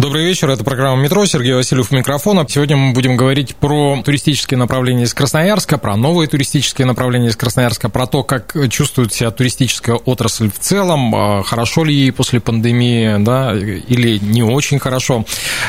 Добрый вечер, это программа «Метро», Сергей Васильев у микрофона. Сегодня мы будем говорить про туристические направления из Красноярска, про новые туристические направления из Красноярска, про то, как чувствует себя туристическая отрасль в целом, а хорошо ли ей после пандемии, да, или не очень хорошо.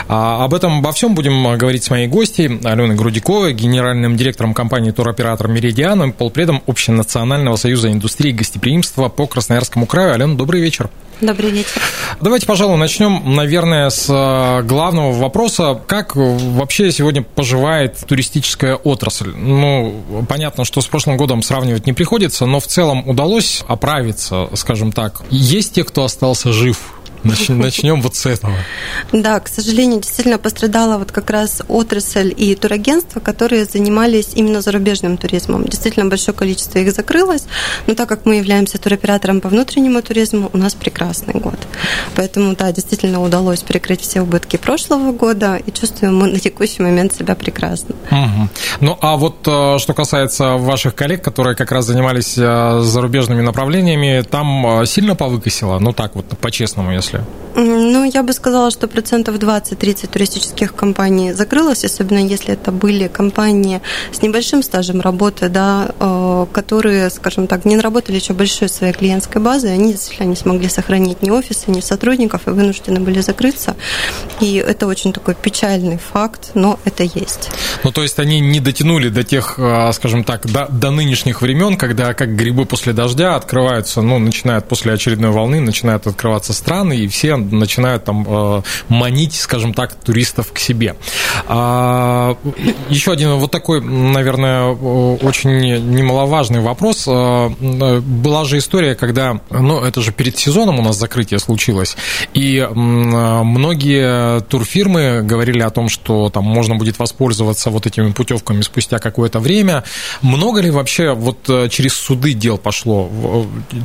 А об этом, обо всем будем говорить с моей гостьей Аленой Грудиковой, генеральным директором компании туроператор «Меридиан» и полпредом Общенационального союза индустрии гостеприимства по Красноярскому краю. Алена, добрый вечер. Добрый вечер. Давайте, пожалуй, начнем, наверное, с э, главного вопроса. Как вообще сегодня поживает туристическая отрасль? Ну, понятно, что с прошлым годом сравнивать не приходится, но в целом удалось оправиться, скажем так. Есть те, кто остался жив Начнем вот с этого. Да, к сожалению, действительно пострадала вот как раз отрасль и турагентства, которые занимались именно зарубежным туризмом. Действительно, большое количество их закрылось, но так как мы являемся туроператором по внутреннему туризму, у нас прекрасный год. Поэтому, да, действительно удалось перекрыть все убытки прошлого года, и чувствуем мы на текущий момент себя прекрасно. Угу. Ну, а вот э, что касается ваших коллег, которые как раз занимались э, зарубежными направлениями, там э, сильно повыкосило? Ну, так вот, по-честному, если отрасли? Ну, я бы сказала, что процентов 20-30 туристических компаний закрылось, особенно если это были компании с небольшим стажем работы, да, э, которые, скажем так, не наработали еще большой своей клиентской базы, они действительно не смогли сохранить ни офисы, ни сотрудников и вынуждены были закрыться. И это очень такой печальный факт, но это есть. Ну, то есть они не дотянули до тех, э, скажем так, до, до нынешних времен, когда как грибы после дождя открываются, ну, начинают после очередной волны, начинают открываться страны, и все начинают там э, манить, скажем так, туристов к себе. А, еще один вот такой, наверное, очень немаловажный вопрос. Э, была же история, когда, ну, это же перед сезоном у нас закрытие случилось, и многие турфирмы говорили о том, что там можно будет воспользоваться вот этими путевками спустя какое-то время. Много ли вообще вот э, через суды дел пошло?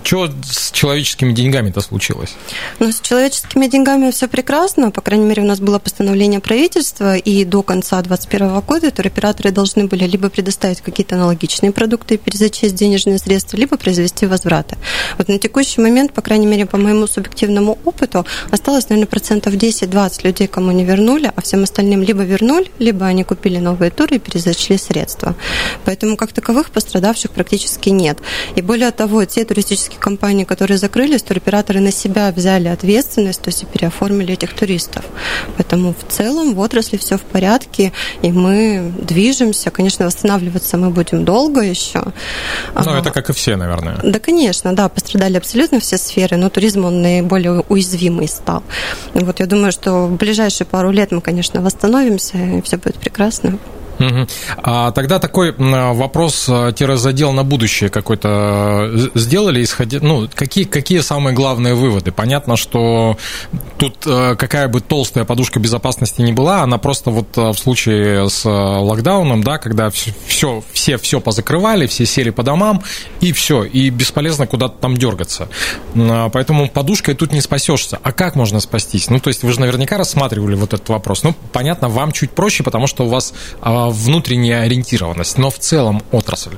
Что с человеческими деньгами-то случилось? Ну, с человеческими деньгами все прекрасно. По крайней мере, у нас было постановление правительства, и до конца 2021 года туроператоры должны были либо предоставить какие-то аналогичные продукты и перезачесть денежные средства, либо произвести возвраты. Вот на текущий момент, по крайней мере, по моему субъективному опыту, осталось, наверное, процентов 10-20 людей, кому не вернули, а всем остальным либо вернули, либо они купили новые туры и перезачли средства. Поэтому как таковых пострадавших практически нет. И более того, те туристические компании, которые закрылись, туроператоры на себя взяли ответственность, то есть и переоформили этих туристов. Поэтому в целом в отрасли все в порядке, и мы движемся. Конечно, восстанавливаться мы будем долго еще. Ну, это как и все, наверное. Да, конечно, да, пострадали абсолютно все сферы, но туризм, он наиболее уязвимый стал. Вот я думаю, что в ближайшие пару лет мы, конечно, восстановимся, и все будет прекрасно. Угу. А тогда такой вопрос-задел на будущее какой-то э, сделали, исходя, ну, какие, какие самые главные выводы? Понятно, что тут э, какая бы толстая подушка безопасности не была, она просто вот э, в случае с локдауном, да, когда все, все все позакрывали, все сели по домам, и все, и бесполезно куда-то там дергаться. Поэтому подушкой тут не спасешься. А как можно спастись? Ну, то есть вы же наверняка рассматривали вот этот вопрос. Ну, понятно, вам чуть проще, потому что у вас а, внутренняя ориентированность, но в целом отрасль?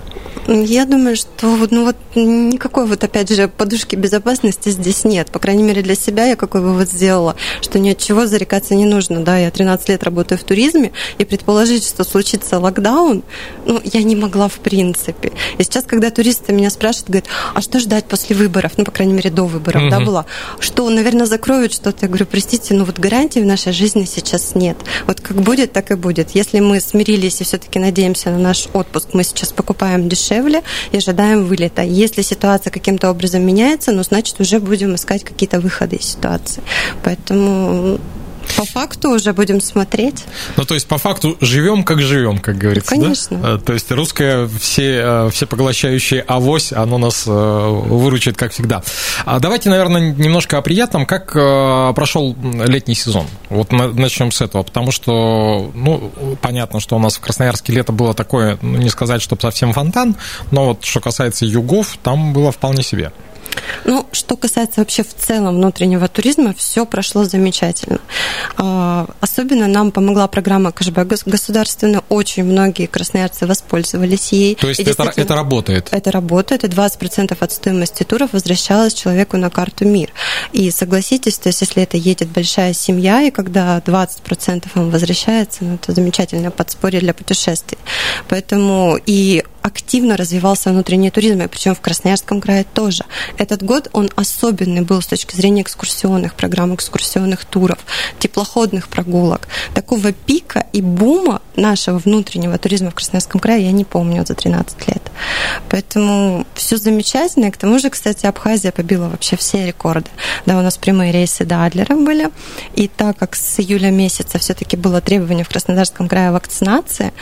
Я думаю, что ну вот никакой вот опять же подушки безопасности здесь нет. По крайней мере для себя я какой вывод сделала, что ни от чего зарекаться не нужно. Да, я 13 лет работаю в туризме, и предположить, что случится локдаун, ну, я не могла в принципе. И сейчас, когда туристы меня спрашивают, говорят, а что ждать после выборов, ну, по крайней мере, до выборов, угу. да, было, что, наверное, закроют что-то. Я говорю, простите, ну вот гарантий в нашей жизни сейчас нет. Вот как будет, так и будет. Если мы смирились смирились и все-таки надеемся на наш отпуск, мы сейчас покупаем дешевле и ожидаем вылета. Если ситуация каким-то образом меняется, ну, значит, уже будем искать какие-то выходы из ситуации. Поэтому По факту уже будем смотреть. Ну, то есть, по факту, живем как живем, как говорится. Ну, конечно. Да? То есть, русское все, все поглощающее авось, оно нас выручит, как всегда. А давайте, наверное, немножко о приятном. Как прошел летний сезон? Вот начнем с этого, потому что, ну, понятно, что у нас в Красноярске лето было такое, ну, не сказать, чтобы совсем фонтан, но вот что касается югов, там было вполне себе. Ну, что касается вообще в целом внутреннего туризма, все прошло замечательно. А, особенно нам помогла программа кэшбэк государственная. Очень многие красноярцы воспользовались ей. То есть это, это работает? Это работает, и 20% от стоимости туров возвращалось человеку на карту МИР. И согласитесь, то есть если это едет большая семья, и когда 20% вам возвращается, ну, это замечательное подспорье для путешествий. Поэтому и активно развивался внутренний туризм, и причем в Красноярском крае тоже. Этот год он особенный был с точки зрения экскурсионных программ, экскурсионных туров, теплоходных прогулок. Такого пика и бума нашего внутреннего туризма в Красноярском крае я не помню за 13 лет. Поэтому все замечательно. И к тому же, кстати, Абхазия побила вообще все рекорды. Да, у нас прямые рейсы до Адлера были. И так как с июля месяца все-таки было требование в Краснодарском крае вакцинации,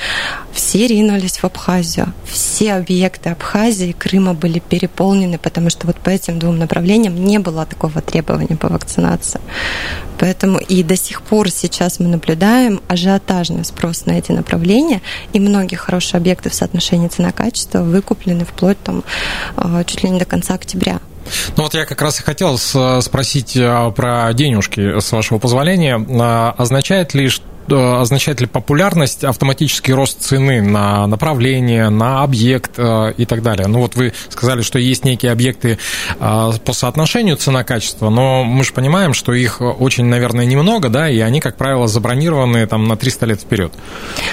все ринулись в Абхазию все объекты Абхазии Крыма были переполнены, потому что вот по этим двум направлениям не было такого требования по вакцинации. Поэтому и до сих пор сейчас мы наблюдаем ажиотажный спрос на эти направления, и многие хорошие объекты в соотношении цена-качество выкуплены вплоть там а, чуть ли не до конца октября. Ну вот я как раз и хотел спросить а, про денежки, с вашего позволения. А, означает ли, что означает ли популярность автоматический рост цены на направление, на объект э, и так далее? Ну вот вы сказали, что есть некие объекты э, по соотношению цена-качество, но мы же понимаем, что их очень, наверное, немного, да, и они, как правило, забронированы там на 300 лет вперед.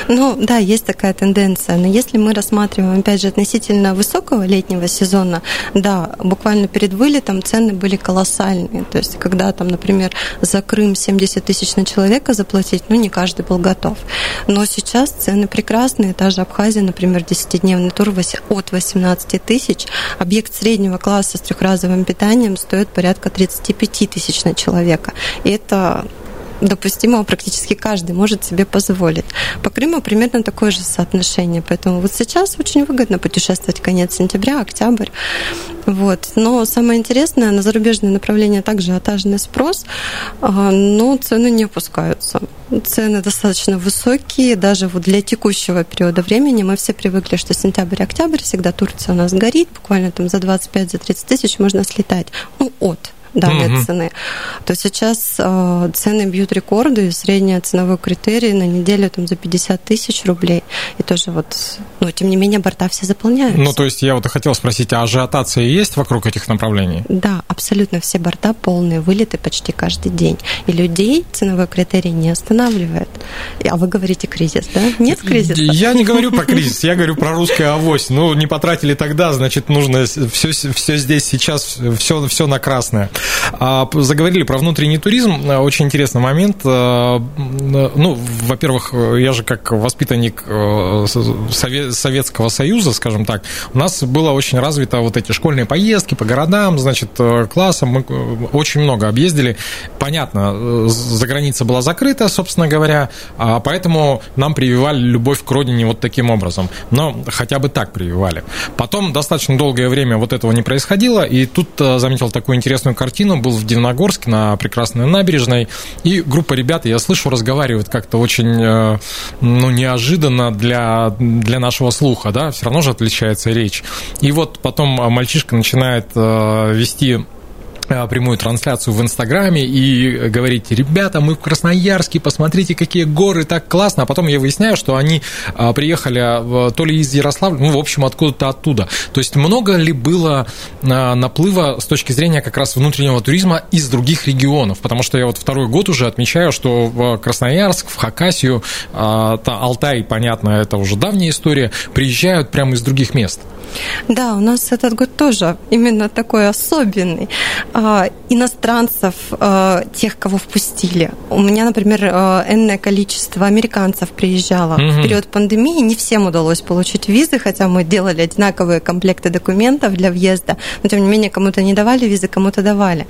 Ну да, есть такая тенденция, но если мы рассматриваем, опять же, относительно высокого летнего сезона, да, буквально перед вылетом цены были колоссальные, то есть когда там, например, за Крым 70 тысяч на человека заплатить, ну не каждый каждый был готов. Но сейчас цены прекрасные. Та же Абхазия, например, 10-дневный тур от 18 тысяч. Объект среднего класса с трехразовым питанием стоит порядка 35 тысяч на человека. И это допустимого практически каждый может себе позволить. По Крыму примерно такое же соотношение, поэтому вот сейчас очень выгодно путешествовать конец сентября, октябрь. Вот. Но самое интересное, на зарубежные направления также отажный спрос, а, но цены не опускаются. Цены достаточно высокие, даже вот для текущего периода времени мы все привыкли, что сентябрь-октябрь всегда Турция у нас горит, буквально там за 25-30 тысяч можно слетать. Ну, от данной угу. цены, то сейчас э, цены бьют рекорды, средняя ценовой критерий на неделю там за 50 тысяч рублей. И тоже вот, но тем не менее борта все заполняются. Ну, то есть я вот хотел спросить, а ажиотация есть вокруг этих направлений? Да, абсолютно все борта полные, вылеты почти каждый день. И людей ценовой критерий не останавливает. А вы говорите кризис, да? Нет кризиса? Я не говорю про кризис, я говорю про русское авось. Ну, не потратили тогда, значит, нужно все, все здесь сейчас, все, все на красное. А, заговорили про внутренний туризм. А, очень интересный момент. А, ну, во-первых, я же как воспитанник э, Советского Союза, скажем так, у нас было очень развито вот эти школьные поездки по городам, значит, э, классам. Мы э, очень много объездили. Понятно, за граница была закрыта, собственно говоря, поэтому нам прививали любовь к родине вот таким образом. Но хотя бы так прививали. Потом достаточно долгое время вот этого не происходило, и тут заметил такую интересную картину картину, был в Дивногорске на прекрасной набережной, и группа ребят, я слышу, разговаривают как-то очень э, ну, неожиданно для, для нашего слуха, да, все равно же отличается речь. И вот потом мальчишка начинает э, вести прямую трансляцию в Инстаграме и говорите, ребята, мы в Красноярске, посмотрите, какие горы, так классно. А потом я выясняю, что они э, приехали то ли из Ярославля, ну, в общем, откуда-то оттуда. То есть много ли было э, наплыва с точки зрения как раз внутреннего туризма из других регионов? Потому что я вот второй год уже отмечаю, что в Красноярск, в Хакасию, Алтай, понятно, это уже давняя история, приезжают прямо из других мест. Да, у нас этот год тоже именно такой особенный. А, иностранцев, а, тех, кого впустили. У меня, например, а, энное количество американцев приезжало. Угу. В период пандемии не всем удалось получить визы, хотя мы делали одинаковые комплекты документов для въезда, но тем не менее кому-то не давали визы, кому-то давали.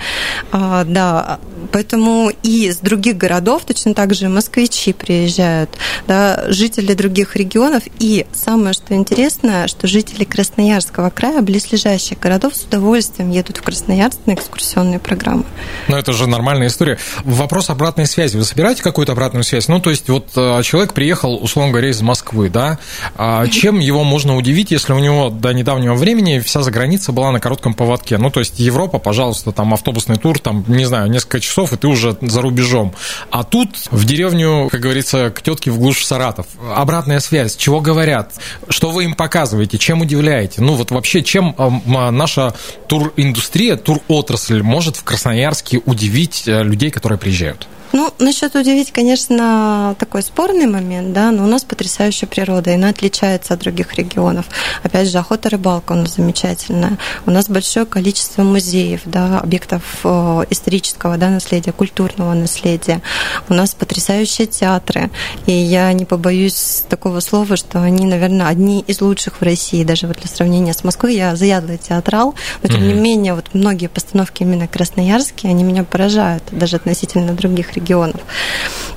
Да, поэтому и из других городов точно так же москвичи приезжают, да, жители других регионов. И самое, что интересно, что жители Красноярского края, близлежащих городов с удовольствием едут в Красноярск на экскурсионные программы. Ну, это же нормальная история. Вопрос обратной связи. Вы собираете какую-то обратную связь? Ну, то есть, вот э, человек приехал, условно говоря, из Москвы, да? А чем его можно удивить, если у него до недавнего времени вся заграница была на коротком поводке? Ну, то есть, Европа, пожалуйста, там автобусный тур, там, не знаю, несколько часов, и ты уже за рубежом. А тут в деревню, как говорится, к тетке в глушь Саратов. Обратная связь, чего говорят, что вы им показываете, чем удивляете? Ну, вот вообще, чем наша туриндустрия, туротрасль может в Красноярске удивить э, людей, которые приезжают? Ну, насчет удивить, конечно, такой спорный момент, да, но у нас потрясающая природа, и она отличается от других регионов. Опять же, охота, рыбалка у нас замечательная. У нас большое количество музеев, да, объектов э, исторического да, наследия, культурного наследия. У нас потрясающие театры, и я не побоюсь такого слова, что они, наверное, одни из лучших в России, даже вот для сравнения с Москвой. Я заядлый театрал, но тем mm-hmm. не менее, вот многие постановки именно красноярские, они меня поражают, даже относительно других регионов регионов.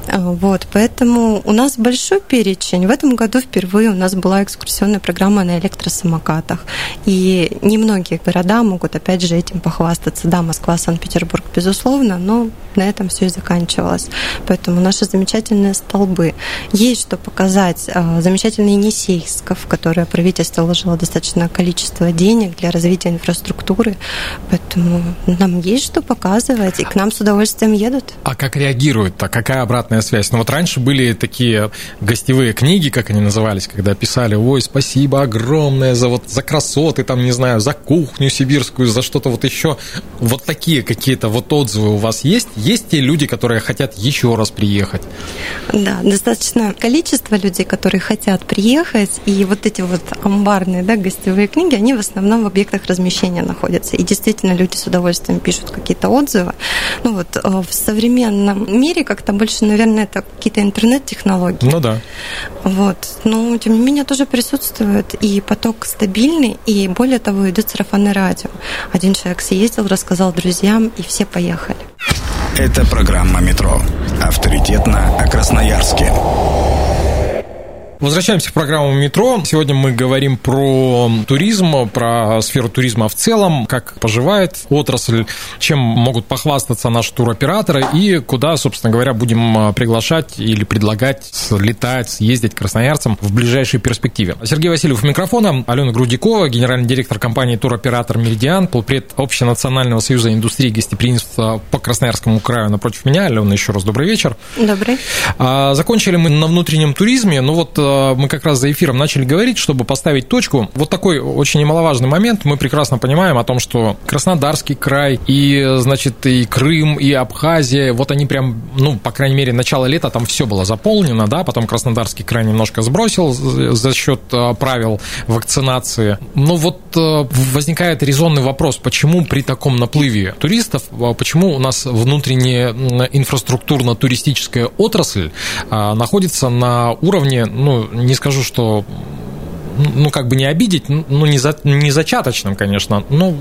А, вот, поэтому у нас большой перечень. В этом году впервые у нас была экскурсионная программа на электросамокатах. И немногие города могут, опять же, этим похвастаться. Да, Москва, Санкт-Петербург, безусловно, но на этом все и заканчивалось. Поэтому наши замечательные столбы. Есть что показать. А, замечательный Енисейсков, в который правительство вложило достаточное количество денег для развития инфраструктуры. Поэтому нам есть что показывать, и к нам с удовольствием едут. А как реагируют? А какая обратная связь? Ну вот раньше были такие гостевые книги, как они назывались, когда писали, ой, спасибо огромное за вот за красоты, там, не знаю, за кухню сибирскую, за что-то вот еще. Вот такие какие-то вот отзывы у вас есть? Есть те люди, которые хотят еще раз приехать? Да, достаточно количество людей, которые хотят приехать, и вот эти вот амбарные, да, гостевые книги, они в основном в объектах размещения находятся. И действительно люди с удовольствием пишут какие-то отзывы. Ну вот э, в современном мире как-то больше, наверное, это какие-то интернет-технологии. Ну да. Вот. Но, тем не менее, тоже присутствует и поток стабильный, и более того, идет сарафанное радио. Один человек съездил, рассказал друзьям, и все поехали. Это программа «Метро». Авторитетно о Красноярске. Возвращаемся в программу «Метро». Сегодня мы говорим про туризм, про сферу туризма в целом, как поживает отрасль, чем могут похвастаться наши туроператоры и куда, собственно говоря, будем а, приглашать или предлагать летать, съездить красноярцам в ближайшей перспективе. Сергей Васильев микрофона, Алена Грудикова, генеральный директор компании «Туроператор Меридиан», полпред Общенационального союза индустрии гостеприимства по Красноярскому краю напротив меня. Алена, еще раз добрый вечер. Добрый. А, закончили мы на внутреннем туризме. Ну вот мы как раз за эфиром начали говорить, чтобы поставить точку. Вот такой очень немаловажный момент. Мы прекрасно понимаем о том, что Краснодарский край и, значит, и Крым, и Абхазия, вот они прям, ну, по крайней мере, начало лета там все было заполнено, да, потом Краснодарский край немножко сбросил за счет э, правил вакцинации. Но вот э, возникает резонный вопрос, почему при таком наплыве туристов, почему у нас внутренняя инфраструктурно-туристическая отрасль находится на уровне, ну, не скажу, что ну, как бы не обидеть, ну, не, за, не зачаточным, конечно, но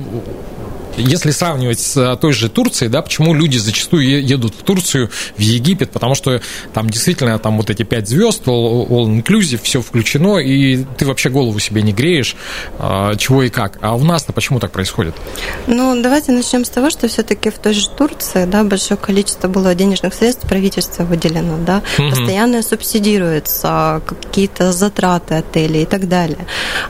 если сравнивать с э, той же Турцией, да, почему люди зачастую едут в Турцию, в Египет, потому что там действительно там вот эти пять звезд, all, all inclusive, все включено, и ты вообще голову себе не греешь, а, чего и как. А у нас-то почему так происходит? Ну, давайте начнем с того, что все-таки в той же Турции, да, большое количество было денежных средств правительства выделено, да, угу. постоянно субсидируются какие-то затраты отелей и так далее.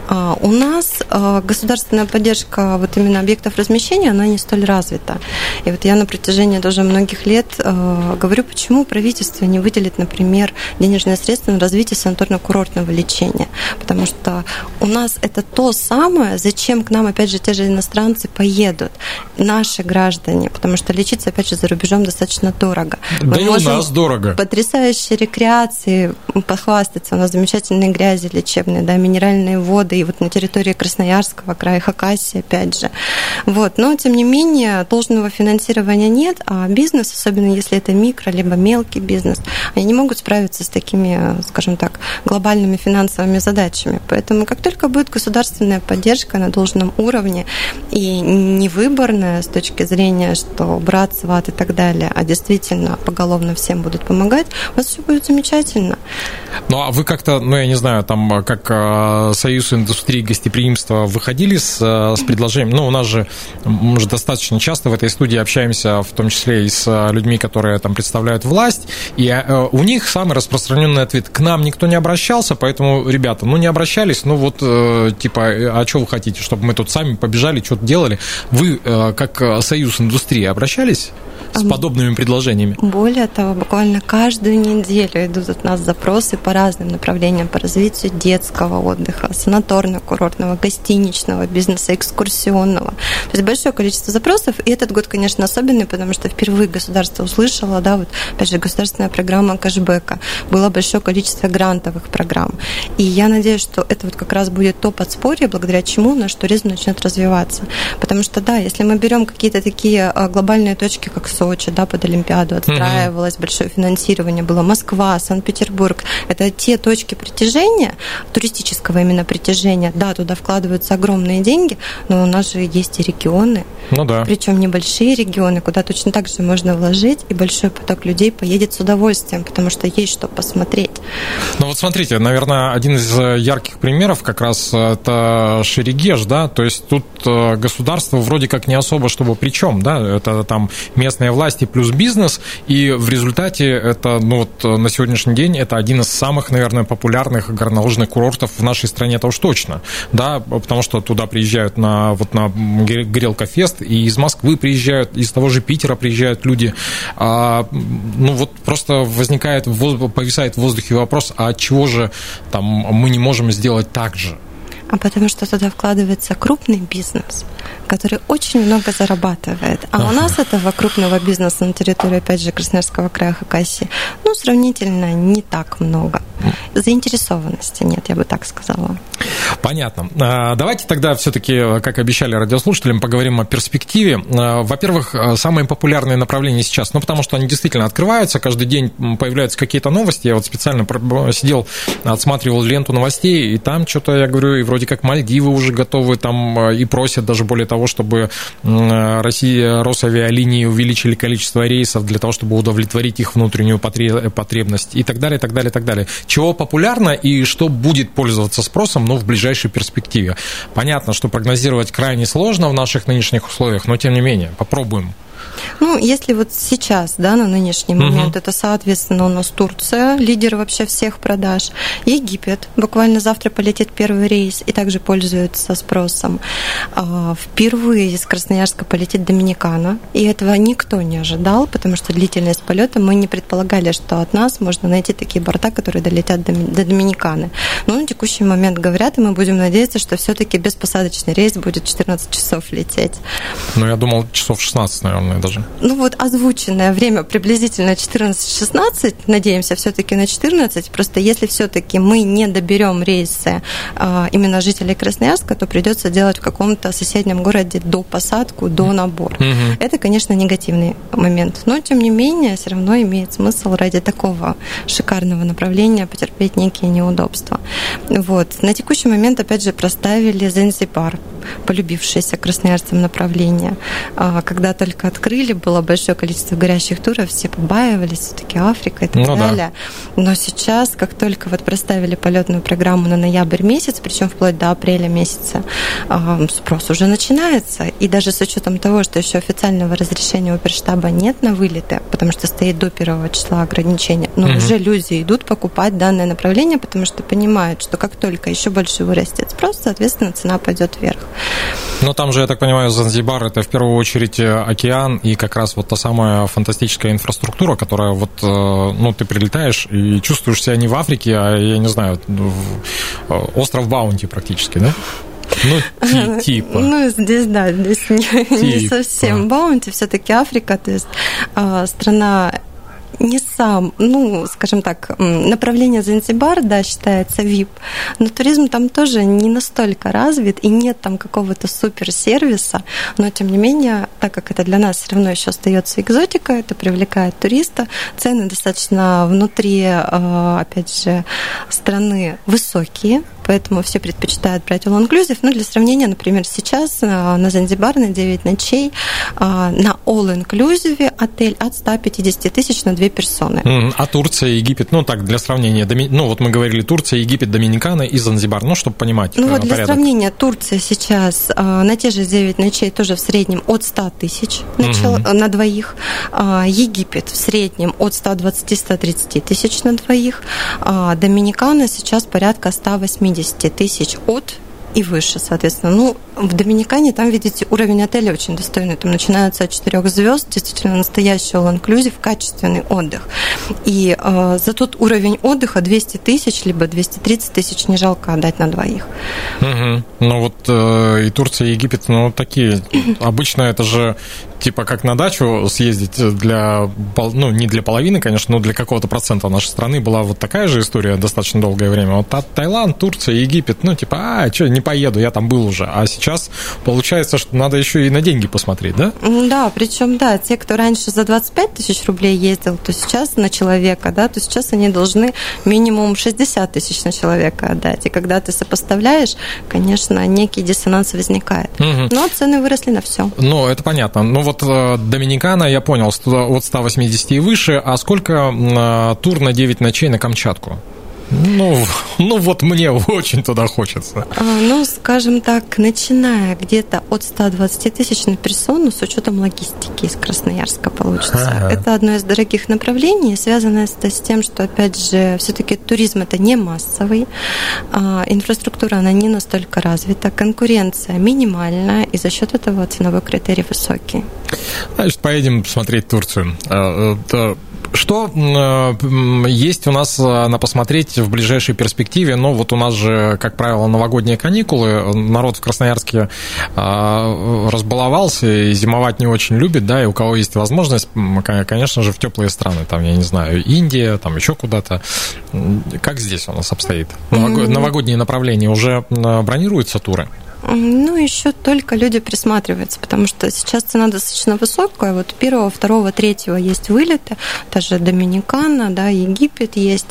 А у нас а, государственная поддержка вот именно объектов размещения лечения, она не столь развита. И вот я на протяжении даже многих лет э, говорю, почему правительство не выделит, например, денежные средства на развитие санаторно-курортного лечения. Потому что у нас это то самое, зачем к нам, опять же, те же иностранцы поедут, наши граждане, потому что лечиться, опять же, за рубежом достаточно дорого. Да Мы и у нас дорого. Потрясающей рекреации похвастаться. У нас замечательные грязи лечебные, да, минеральные воды, и вот на территории Красноярского края, Хакасии, опять же. Вот. Но, тем не менее, должного финансирования нет, а бизнес, особенно если это микро, либо мелкий бизнес, они не могут справиться с такими, скажем так, глобальными финансовыми задачами. Поэтому как только будет государственная поддержка на должном уровне и не выборная с точки зрения, что брат, сват и так далее, а действительно поголовно всем будут помогать, у нас все будет замечательно. Ну, а вы как-то, ну, я не знаю, там, как э, Союз индустрии гостеприимства выходили с, э, с предложением, ну, у нас же, мы же достаточно часто в этой студии общаемся, в том числе и с людьми, которые там представляют власть, и э, у них самый распространенный ответ, к нам никто не обращался, поэтому, ребята, ну, не обращались, ну, вот, типа, а что вы хотите, чтобы мы тут сами побежали, что-то делали? Вы, как Союз индустрии, обращались? С подобными предложениями? Более того, буквально каждую неделю идут от нас запросы по разным направлениям по развитию детского отдыха, санаторно-курортного, гостиничного бизнеса, экскурсионного. То есть большое количество запросов. И этот год, конечно, особенный, потому что впервые государство услышало, да, вот, опять же, государственная программа кэшбэка. Было большое количество грантовых программ. И я надеюсь, что это вот как раз будет то подспорье, благодаря чему наш туризм начнет развиваться. Потому что, да, если мы берем какие-то такие а, глобальные точки, как Сочи, да, под Олимпиаду отстраивалось угу. большое финансирование, было Москва, Санкт-Петербург. Это те точки притяжения, туристического именно притяжения. Да, туда вкладываются огромные деньги, но у нас же есть и регионы. Ну да. Причем небольшие регионы, куда точно так же можно вложить, и большой поток людей поедет с удовольствием, потому что есть что посмотреть. Ну вот смотрите, наверное, один из э, ярких примеров как раз э, это Шерегеш, да, то есть тут э, государство вроде как не особо чтобы при чем, да, это там местные власти плюс бизнес, и в результате это, ну вот на сегодняшний день это один из самых, наверное, популярных горнолыжных курортов в нашей стране, это уж точно, да, потому что туда приезжают на, вот на Грелка-фест, и из Москвы приезжают, из того же Питера приезжают люди, а, ну вот просто возникает, повисает в воздухе вопрос, а чего же там мы не можем сделать так же? А потому что туда вкладывается крупный бизнес, который очень много зарабатывает. А ага. у нас этого крупного бизнеса на территории, опять же, Красноярского края Хакасии, ну, сравнительно не так много. Заинтересованности нет, я бы так сказала. Понятно. А, давайте тогда все-таки, как обещали радиослушателям, поговорим о перспективе. А, во-первых, самые популярные направления сейчас, ну, потому что они действительно открываются, каждый день появляются какие-то новости. Я вот специально сидел, отсматривал ленту новостей, и там что-то, я говорю, и вроде как Мальдивы уже готовы там а, и просят даже более того, чтобы Россия, Росавиалинии увеличили количество рейсов для того, чтобы удовлетворить их внутреннюю потребность и так далее, и так далее, и так далее. Чего популярно и что будет пользоваться спросом, ну, в ближайшей перспективе. Понятно, что прогнозировать крайне сложно в наших нынешних условиях, но тем не менее, попробуем. Ну, если вот сейчас, да, на нынешний момент, угу. это, соответственно, у нас Турция, лидер вообще всех продаж, Египет, буквально завтра полетит первый рейс и также пользуется спросом. А, впервые из Красноярска полетит Доминикана, и этого никто не ожидал, потому что длительность полета мы не предполагали, что от нас можно найти такие борта, которые долетят до, до Доминиканы. Но на текущий момент говорят, и мы будем надеяться, что все-таки беспосадочный рейс будет 14 часов лететь. Ну, я думал, часов 16, наверное, даже. Ну вот озвученное время приблизительно 14-16, надеемся все-таки на 14. Просто если все-таки мы не доберем рейсы а, именно жителей Красноярска, то придется делать в каком-то соседнем городе до посадку, до набор. Угу. Это, конечно, негативный момент. Но, тем не менее, все равно имеет смысл ради такого шикарного направления потерпеть некие неудобства. Вот. На текущий момент, опять же, проставили Занзибар, полюбившееся красноярцам направление. А, когда только открыли открыли, было большое количество горящих туров, все побаивались, все-таки Африка и так Ну да. далее. Но сейчас, как только вот проставили полетную программу на ноябрь месяц, причем вплоть до апреля месяца, а, спрос уже начинается. И даже с учетом того, что еще официального разрешения оперштаба нет на вылеты, потому что стоит до первого числа ограничения, но Мгм. уже люди идут покупать данное направление, потому что понимают, что как только еще больше вырастет спрос, соответственно, цена пойдет вверх. Но там же, я так понимаю, Занзибар это в первую очередь э, океан и как раз вот та самая фантастическая инфраструктура, которая вот, э, ну, ты прилетаешь и чувствуешь себя не в Африке, а, я не знаю, э, остров Баунти практически, да? Ну, ти- типа. Ну, здесь, да, здесь не, не Типа. совсем баунти, все-таки Африка, то есть а, страна не сам, ну, скажем так, направление Занзибар, да, считается VIP, но туризм там тоже не настолько развит, и нет там какого-то суперсервиса, но, тем не менее, так как это для нас все равно еще остается экзотика, это привлекает туриста, цены достаточно внутри, э, опять же, страны высокие, поэтому все предпочитают брать all inclusive. Ну, для сравнения, например, сейчас э, на Занзибар на 9 ночей э, на all inclusive отель от 150 тысяч на 2 персоны. А Турция, Египет, ну так, для сравнения, ну вот мы говорили Турция, Египет, Доминикана и Занзибар, ну, чтобы понимать Ну э, вот для порядок. сравнения, Турция сейчас на те же 9 ночей тоже в среднем от 100 тысяч на, чел- Мгм. на двоих. Египет в среднем от 120-130 тысяч на двоих. Доминикана сейчас порядка 180 тысяч от и выше, соответственно. Ну, в Доминикане там, видите, уровень отеля очень достойный. Там начинаются от 4 звезд, действительно настоящий all-inclusive, качественный отдых. И э, за тот уровень отдыха 200 тысяч, либо 230 тысяч не жалко отдать на двоих. Мгм. Ну вот э, и Турция, и Египет, ну такие. Обычно это же типа как на дачу съездить для, ну не для половины, конечно, но для какого-то процента нашей страны была вот такая же история достаточно долгое время. Вот Та- Таиланд, Турция, Египет, ну типа, а, что, не поеду, я там был уже. А сейчас получается, что надо еще и на деньги посмотреть, да? Да, причем, да, те, кто раньше за 25 тысяч рублей ездил, то сейчас на человека, да, то сейчас они должны минимум 60 тысяч на человека отдать. И когда ты сопоставляешь, конечно, некий диссонанс возникает. Мгм. Но цены выросли на все. Ну, это понятно. Ну, вот э, Доминикана, я понял, сто- от 180 и выше. А сколько э, тур на 9 ночей на Камчатку? Ну, ну вот мне очень туда хочется. А, Ну, скажем так, начиная где-то от 120 тысяч на персону с учетом логистики из Красноярска получится. Ага. Это одно из дорогих направлений, связанное с с тем, что, опять же, все-таки туризм это не массовый, а, инфраструктура она не настолько развита, конкуренция минимальная, и за счет этого ценовой критерий высокий. Значит, поедем смотреть Турцию. Что э, есть у нас э, на посмотреть в ближайшей перспективе? Ну, вот у нас же, как правило, новогодние каникулы. Народ в Красноярске э, разбаловался и зимовать не очень любит, да, и у кого есть возможность, конечно же, в теплые страны, там, я не знаю, Индия, там еще куда-то. Как здесь у нас обстоит? Нового- Новогодние направления уже бронируются туры? Ну, еще только люди присматриваются, потому что сейчас цена достаточно высокая. Вот первого, второго, третьего есть вылеты, даже Доминикана, да, Египет есть.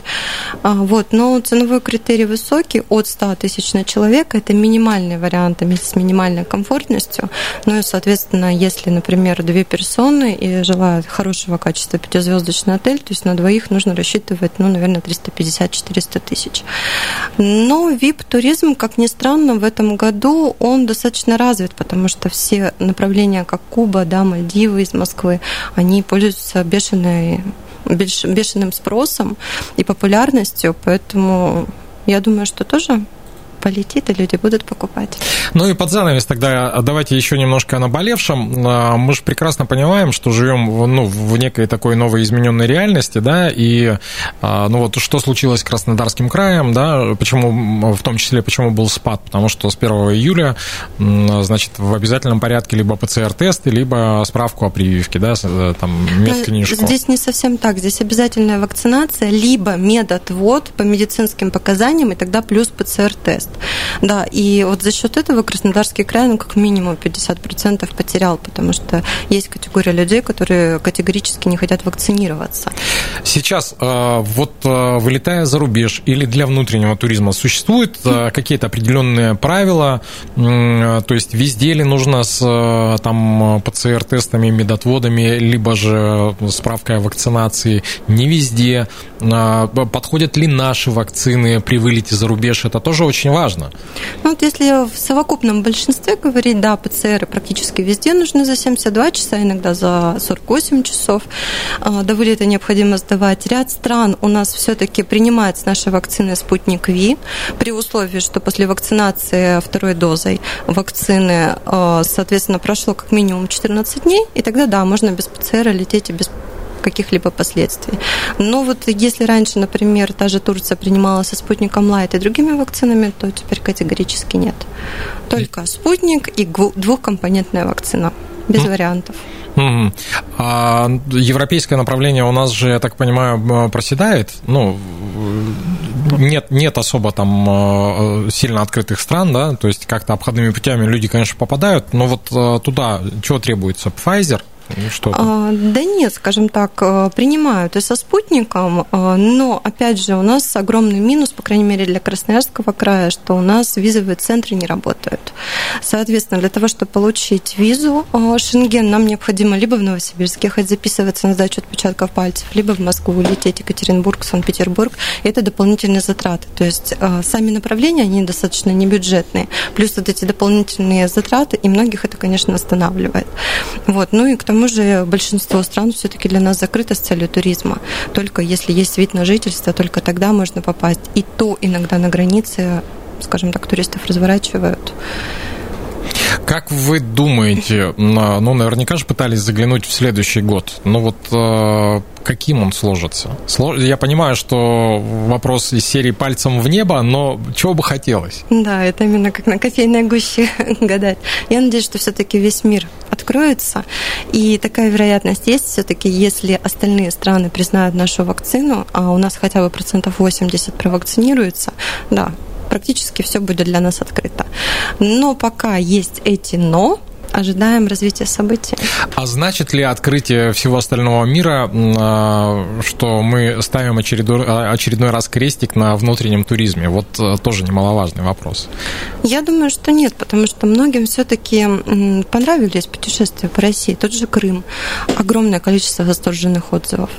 А, Вот, но ценовой критерий высокий, от 100 тысяч на человека. Это минимальный вариант с минимальной комфортностью. Ну и, соответственно, если, например, две персоны и желают хорошего качества пятизвездочный отель, то есть на двоих нужно рассчитывать, ну, наверное, 350-400 тысяч. Но VIP-туризм, как ни странно, в этом году он достаточно развит, потому что все направления, как Куба, да, Мальдивы из Москвы, они пользуются бешеной, беш- бешеным спросом и популярностью, поэтому я думаю, что тоже полетит, и люди будут покупать. Ну и под занавес тогда давайте еще немножко о наболевшем. А, Мы же прекрасно понимаем, что живем в, ну, в некой такой новой измененной реальности, да, и а, ну вот что случилось с Краснодарским краем, да, почему, в том числе, почему был спад, потому что с 1 июля, значит, в обязательном порядке либо ПЦР-тесты, либо справку о прививке, да, э, там, медкнижку. Ну, Здесь не совсем так. Здесь обязательная вакцинация, либо медотвод по медицинским показаниям, и тогда плюс ПЦР-тест. Да, и вот за счет этого Краснодарский край, ну, как минимум 50% потерял, потому что есть категория людей, которые категорически не хотят вакцинироваться. Сейчас, э, вот э, вылетая за рубеж или для внутреннего туризма, существуют э, какие-то определенные правила, то есть везде ли нужно с там ПЦР-тестами, медотводами, либо же справкой о вакцинации, не везде, подходят ли наши вакцины при вылете за рубеж, это тоже очень важно. Ну, вот если в совокупном большинстве говорить, да, ПЦР практически везде нужны за 72 часа, иногда за 48 часов. До вылета необходимо сдавать. Ряд стран у нас все-таки принимает с нашей вакцины «Спутник Ви», при условии, что после вакцинации второй дозой вакцины, соответственно, прошло как минимум 14 дней, и тогда, да, можно без ПЦР лететь и без каких-либо последствий. Но вот если раньше, например, та же Турция принимала со спутником Лайт и другими вакцинами, то теперь категорически нет. Только спутник и двухкомпонентная вакцина, без вариантов. Угу. А европейское направление у нас же, я так понимаю, проседает. Ну, нет, нет особо там сильно открытых стран, да, то есть как-то обходными путями люди, конечно, попадают, но вот туда чего требуется? Pfizer – что а, да нет, скажем так, э, принимают и со спутником, э, но, опять же, у нас огромный минус, по крайней мере, для Красноярского края, что у нас визовые центры не работают. Соответственно, для того, чтобы получить визу э, Шенген, нам необходимо либо в Новосибирск ехать записываться на сдачу отпечатков пальцев, либо в Москву лететь, Екатеринбург, Санкт-Петербург. Это дополнительные затраты. То есть сами направления, они достаточно небюджетные. Плюс вот эти дополнительные затраты, и многих это, конечно, останавливает. Вот. Ну и к тому тому же большинство стран все-таки для нас закрыто с целью туризма. Только если есть вид на жительство, только тогда можно попасть. И то иногда на границе, скажем так, туристов разворачивают. Как вы думаете, ну, наверняка же пытались заглянуть в следующий год, но вот э, каким он сложится? Я понимаю, что вопрос из серии «пальцем в небо», но чего бы хотелось? Да, это именно как на кофейной гуще гадать. Я надеюсь, что все-таки весь мир откроется, и такая вероятность есть все-таки, если остальные страны признают нашу вакцину, а у нас хотя бы процентов 80 провакцинируется, да, практически все будет для нас открыто. Но пока есть эти «но», ожидаем развития событий. А значит ли открытие всего остального мира, а, что мы ставим очередной, а, очередной раз крестик на внутреннем туризме? Вот э, тоже немаловажный вопрос. Я думаю, что нет, потому что многим все-таки понравились путешествия по России. Тот же Крым, огромное количество восторженных отзывов.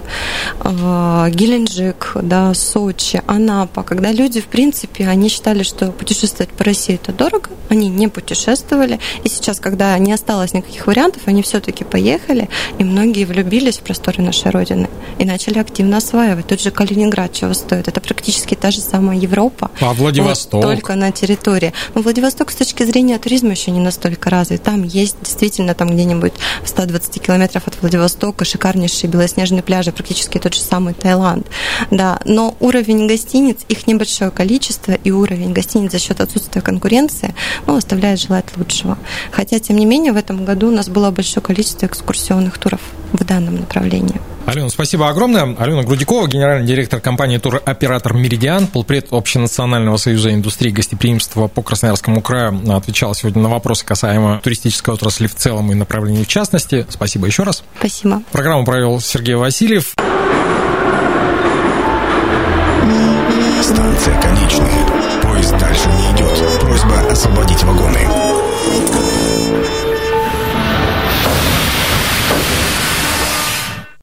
А, Геленджик, да, Сочи, Анапа, когда люди, в принципе, они считали, что путешествовать по России это дорого, они не путешествовали, и сейчас, когда не осталось никаких вариантов, они все-таки поехали, и многие влюбились в просторы нашей Родины и начали активно осваивать. Тот же Калининград чего стоит? Это практически та же самая Европа. А Владивосток? Вот, только на территории. Но Владивосток с точки зрения туризма еще не настолько развит. Там есть действительно там где-нибудь в 120 километров от Владивостока шикарнейшие белоснежные пляжи, практически тот же самый Таиланд. Да, но уровень гостиниц, их небольшое количество, и уровень гостиниц за счет отсутствия конкуренции, ну, оставляет желать лучшего. Хотя, тем не менее, менее, в этом году у нас было большое количество экскурсионных туров в данном направлении. Алена, спасибо огромное. Алена Грудикова, генеральный директор компании туроператор «Меридиан», полпред Общенационального союза индустрии гостеприимства по Красноярскому краю, отвечала сегодня на вопросы касаемо туристической отрасли в целом и направлений в частности. Спасибо еще раз. Спасибо. Программу провел Сергей Васильев. Станция конечная. Поезд дальше не идет. Просьба освободить вагоны.